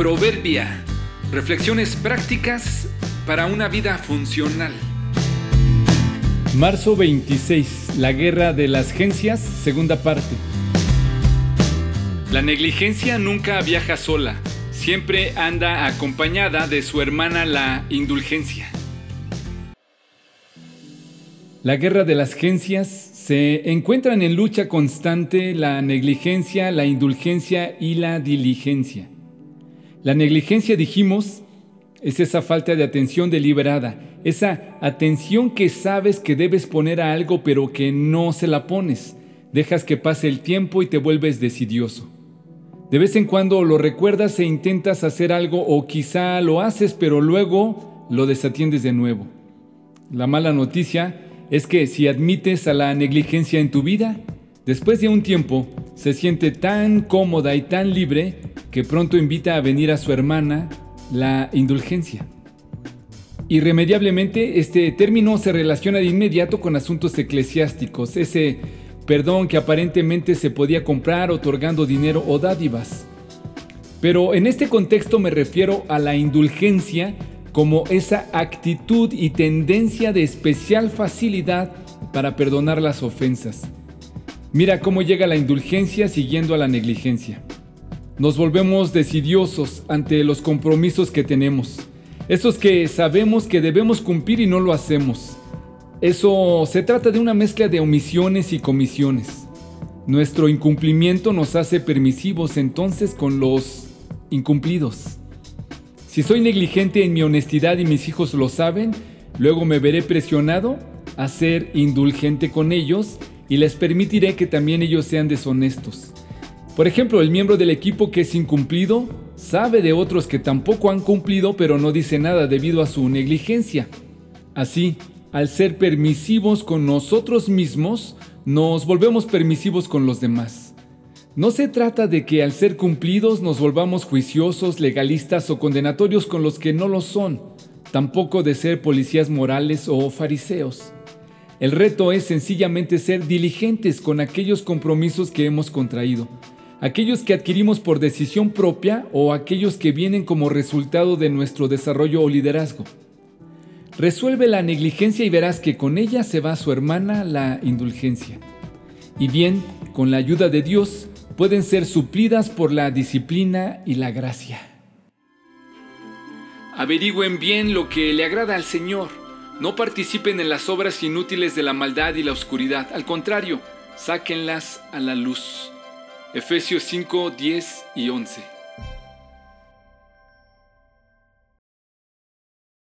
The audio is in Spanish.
Proverbia. Reflexiones prácticas para una vida funcional. Marzo 26. La guerra de las gencias, segunda parte. La negligencia nunca viaja sola, siempre anda acompañada de su hermana la indulgencia. La guerra de las gencias se encuentran en lucha constante la negligencia, la indulgencia y la diligencia. La negligencia, dijimos, es esa falta de atención deliberada, esa atención que sabes que debes poner a algo pero que no se la pones. Dejas que pase el tiempo y te vuelves decidioso. De vez en cuando lo recuerdas e intentas hacer algo o quizá lo haces pero luego lo desatiendes de nuevo. La mala noticia es que si admites a la negligencia en tu vida, después de un tiempo se siente tan cómoda y tan libre que pronto invita a venir a su hermana la indulgencia. Irremediablemente, este término se relaciona de inmediato con asuntos eclesiásticos, ese perdón que aparentemente se podía comprar otorgando dinero o dádivas. Pero en este contexto me refiero a la indulgencia como esa actitud y tendencia de especial facilidad para perdonar las ofensas. Mira cómo llega la indulgencia siguiendo a la negligencia. Nos volvemos decidiosos ante los compromisos que tenemos. Esos que sabemos que debemos cumplir y no lo hacemos. Eso se trata de una mezcla de omisiones y comisiones. Nuestro incumplimiento nos hace permisivos entonces con los incumplidos. Si soy negligente en mi honestidad y mis hijos lo saben, luego me veré presionado a ser indulgente con ellos y les permitiré que también ellos sean deshonestos. Por ejemplo, el miembro del equipo que es incumplido sabe de otros que tampoco han cumplido pero no dice nada debido a su negligencia. Así, al ser permisivos con nosotros mismos, nos volvemos permisivos con los demás. No se trata de que al ser cumplidos nos volvamos juiciosos, legalistas o condenatorios con los que no lo son, tampoco de ser policías morales o fariseos. El reto es sencillamente ser diligentes con aquellos compromisos que hemos contraído, aquellos que adquirimos por decisión propia o aquellos que vienen como resultado de nuestro desarrollo o liderazgo. Resuelve la negligencia y verás que con ella se va su hermana la indulgencia. Y bien, con la ayuda de Dios, pueden ser suplidas por la disciplina y la gracia. Averigüen bien lo que le agrada al Señor. No participen en las obras inútiles de la maldad y la oscuridad. Al contrario, sáquenlas a la luz. Efesios 5, 10 y 11.